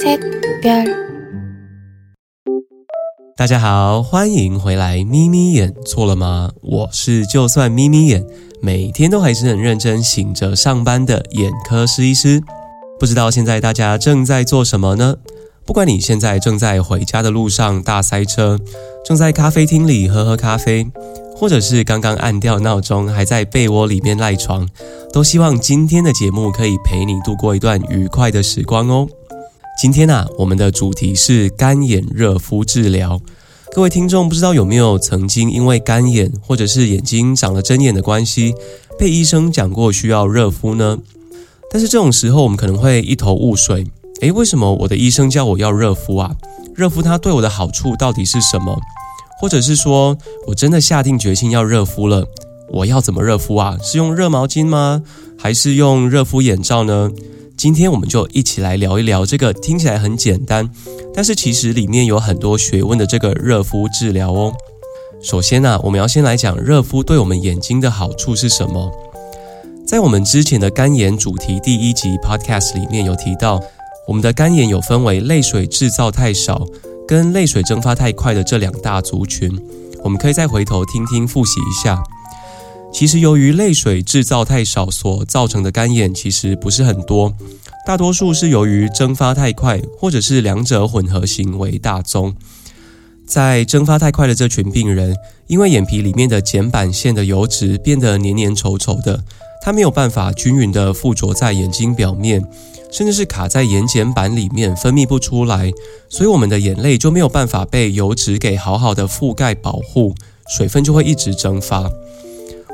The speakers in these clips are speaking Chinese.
셋별大家好，欢迎回来。眯眯眼错了吗？我是就算眯眯眼，每天都还是很认真醒着上班的眼科师医师。不知道现在大家正在做什么呢？不管你现在正在回家的路上大塞车，正在咖啡厅里喝喝咖啡，或者是刚刚按掉闹钟还在被窝里面赖床，都希望今天的节目可以陪你度过一段愉快的时光哦。今天啊，我们的主题是干眼热敷治疗。各位听众，不知道有没有曾经因为干眼或者是眼睛长了针眼的关系，被医生讲过需要热敷呢？但是这种时候，我们可能会一头雾水。诶，为什么我的医生叫我要热敷啊？热敷它对我的好处到底是什么？或者是说我真的下定决心要热敷了，我要怎么热敷啊？是用热毛巾吗？还是用热敷眼罩呢？今天我们就一起来聊一聊这个听起来很简单，但是其实里面有很多学问的这个热敷治疗哦。首先呢，我们要先来讲热敷对我们眼睛的好处是什么。在我们之前的干眼主题第一集 podcast 里面有提到，我们的干眼有分为泪水制造太少跟泪水蒸发太快的这两大族群，我们可以再回头听听复习一下。其实，由于泪水制造太少所造成的干眼，其实不是很多，大多数是由于蒸发太快，或者是两者混合型为大宗。在蒸发太快的这群病人，因为眼皮里面的睑板腺的油脂变得黏黏稠稠的，它没有办法均匀的附着在眼睛表面，甚至是卡在眼睑板里面分泌不出来，所以我们的眼泪就没有办法被油脂给好好的覆盖保护，水分就会一直蒸发。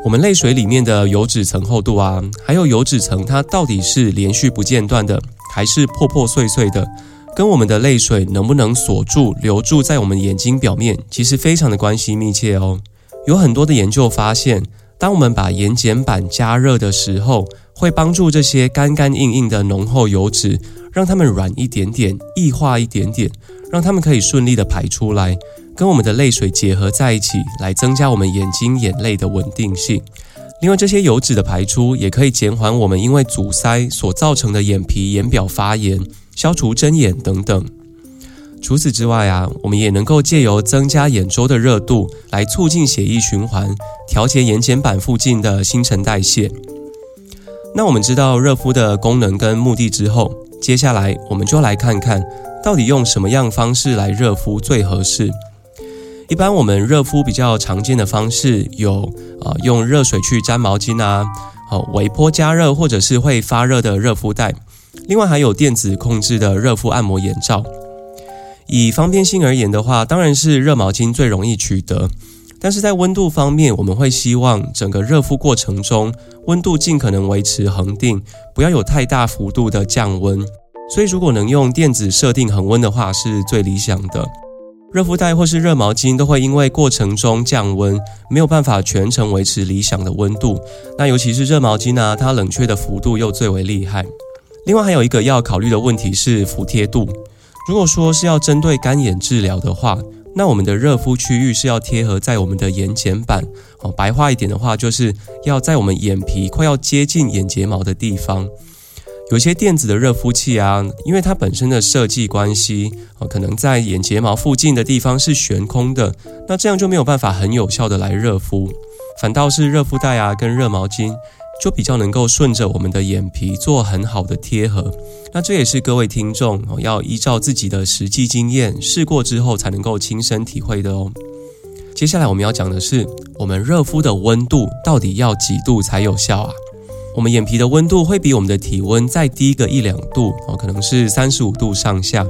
我们泪水里面的油脂层厚度啊，还有油脂层它到底是连续不间断的，还是破破碎碎的，跟我们的泪水能不能锁住留住在我们眼睛表面，其实非常的关系密切哦。有很多的研究发现，当我们把眼睑板加热的时候，会帮助这些干干硬硬的浓厚油脂，让它们软一点点，异化一点点，让它们可以顺利的排出来。跟我们的泪水结合在一起，来增加我们眼睛眼泪的稳定性。另外，这些油脂的排出也可以减缓我们因为阻塞所造成的眼皮、眼表发炎，消除针眼等等。除此之外啊，我们也能够借由增加眼周的热度，来促进血液循环，调节眼睑板附近的新陈代谢。那我们知道热敷的功能跟目的之后，接下来我们就来看看到底用什么样方式来热敷最合适。一般我们热敷比较常见的方式有，呃，用热水去沾毛巾啊，好微波加热或者是会发热的热敷袋，另外还有电子控制的热敷按摩眼罩。以方便性而言的话，当然是热毛巾最容易取得，但是在温度方面，我们会希望整个热敷过程中温度尽可能维持恒定，不要有太大幅度的降温。所以如果能用电子设定恒温的话，是最理想的。热敷袋或是热毛巾都会因为过程中降温，没有办法全程维持理想的温度。那尤其是热毛巾呢，它冷却的幅度又最为厉害。另外还有一个要考虑的问题是服帖度。如果说是要针对干眼治疗的话，那我们的热敷区域是要贴合在我们的眼睑板。哦，白话一点的话，就是要在我们眼皮快要接近眼睫毛的地方。有些电子的热敷器啊，因为它本身的设计关系，哦，可能在眼睫毛附近的地方是悬空的，那这样就没有办法很有效的来热敷。反倒是热敷袋啊跟热毛巾，就比较能够顺着我们的眼皮做很好的贴合。那这也是各位听众要依照自己的实际经验试过之后才能够亲身体会的哦。接下来我们要讲的是，我们热敷的温度到底要几度才有效啊？我们眼皮的温度会比我们的体温再低个一两度哦，可能是三十五度上下。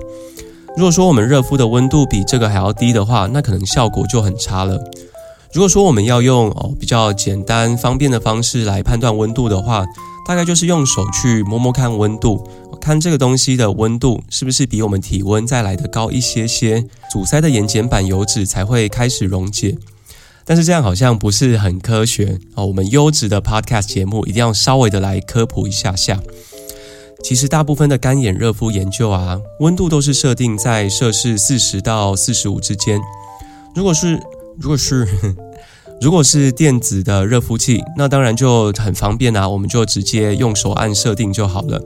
如果说我们热敷的温度比这个还要低的话，那可能效果就很差了。如果说我们要用哦比较简单方便的方式来判断温度的话，大概就是用手去摸摸看温度，看这个东西的温度是不是比我们体温再来的高一些些，阻塞的眼睑板油脂才会开始溶解。但是这样好像不是很科学哦。我们优质的 podcast 节目一定要稍微的来科普一下下。其实大部分的干眼热敷研究啊，温度都是设定在摄氏四十到四十五之间。如果是如果是如果是电子的热敷器，那当然就很方便啊，我们就直接用手按设定就好了。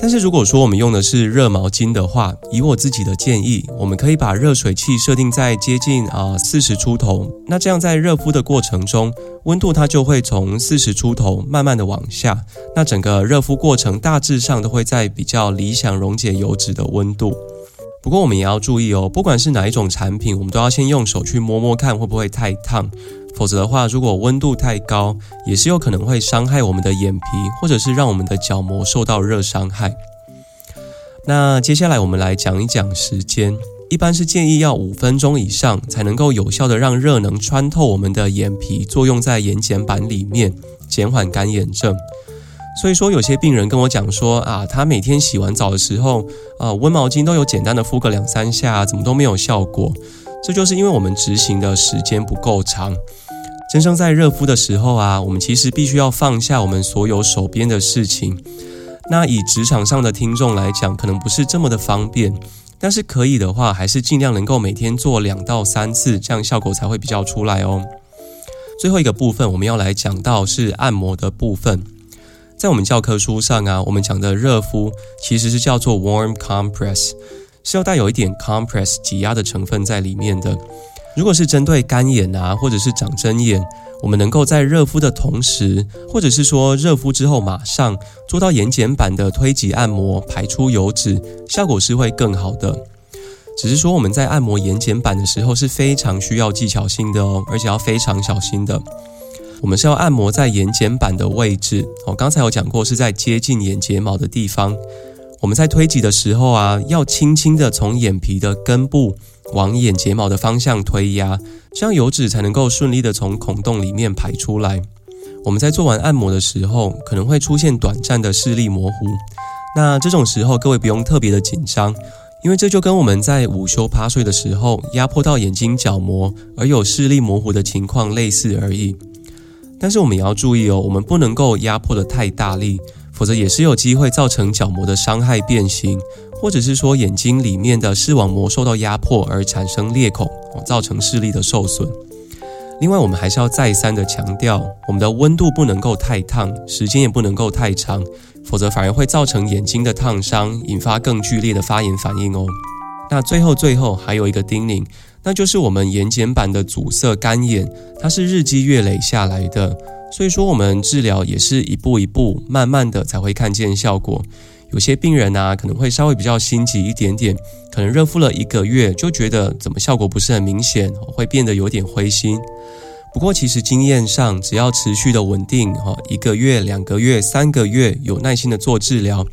但是如果说我们用的是热毛巾的话，以我自己的建议，我们可以把热水器设定在接近啊四十出头，那这样在热敷的过程中，温度它就会从四十出头慢慢的往下，那整个热敷过程大致上都会在比较理想溶解油脂的温度。不过我们也要注意哦，不管是哪一种产品，我们都要先用手去摸摸看会不会太烫，否则的话，如果温度太高，也是有可能会伤害我们的眼皮，或者是让我们的角膜受到热伤害。那接下来我们来讲一讲时间，一般是建议要五分钟以上才能够有效的让热能穿透我们的眼皮，作用在眼睑板里面，减缓干眼症。所以说，有些病人跟我讲说啊，他每天洗完澡的时候，啊，温毛巾都有简单的敷个两三下，怎么都没有效果。这就是因为我们执行的时间不够长。真正在热敷的时候啊，我们其实必须要放下我们所有手边的事情。那以职场上的听众来讲，可能不是这么的方便，但是可以的话，还是尽量能够每天做两到三次，这样效果才会比较出来哦。最后一个部分，我们要来讲到是按摩的部分。在我们教科书上啊，我们讲的热敷其实是叫做 warm compress，是要带有一点 compress 挤压的成分在里面的。如果是针对干眼啊，或者是长针眼，我们能够在热敷的同时，或者是说热敷之后马上做到眼睑板的推挤按摩，排出油脂，效果是会更好的。只是说我们在按摩眼睑板的时候是非常需要技巧性的哦，而且要非常小心的。我们是要按摩在眼睑板的位置，我刚才有讲过是在接近眼睫毛的地方。我们在推挤的时候啊，要轻轻的从眼皮的根部往眼睫毛的方向推压，这样油脂才能够顺利的从孔洞里面排出来。我们在做完按摩的时候，可能会出现短暂的视力模糊。那这种时候，各位不用特别的紧张，因为这就跟我们在午休趴睡的时候压迫到眼睛角膜而有视力模糊的情况类似而已。但是我们也要注意哦，我们不能够压迫的太大力，否则也是有机会造成角膜的伤害变形，或者是说眼睛里面的视网膜受到压迫而产生裂孔，造成视力的受损。另外，我们还是要再三的强调，我们的温度不能够太烫，时间也不能够太长，否则反而会造成眼睛的烫伤，引发更剧烈的发炎反应哦。那最后最后还有一个叮咛。那就是我们眼睑板的阻塞干眼，它是日积月累下来的，所以说我们治疗也是一步一步慢慢的才会看见效果。有些病人啊可能会稍微比较心急一点点，可能热敷了一个月就觉得怎么效果不是很明显，会变得有点灰心。不过其实经验上，只要持续的稳定哈，一个月、两个月、三个月，有耐心的做治疗。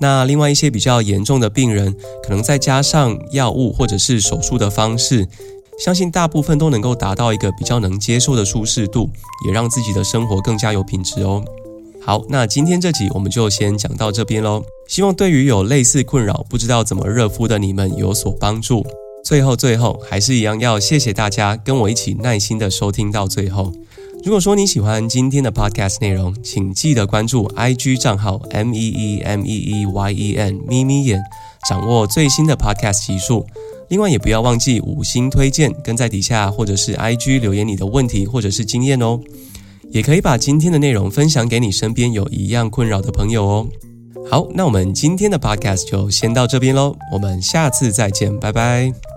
那另外一些比较严重的病人，可能再加上药物或者是手术的方式，相信大部分都能够达到一个比较能接受的舒适度，也让自己的生活更加有品质哦。好，那今天这集我们就先讲到这边喽。希望对于有类似困扰不知道怎么热敷的你们有所帮助。最后最后还是一样要谢谢大家跟我一起耐心的收听到最后。如果说你喜欢今天的 podcast 内容，请记得关注 IG 账号 M E E M E E Y E N 咪咪眼，掌握最新的 podcast 集数。另外也不要忘记五星推荐，跟在底下或者是 IG 留言你的问题或者是经验哦。也可以把今天的内容分享给你身边有一样困扰的朋友哦。好，那我们今天的 podcast 就先到这边喽，我们下次再见，拜拜。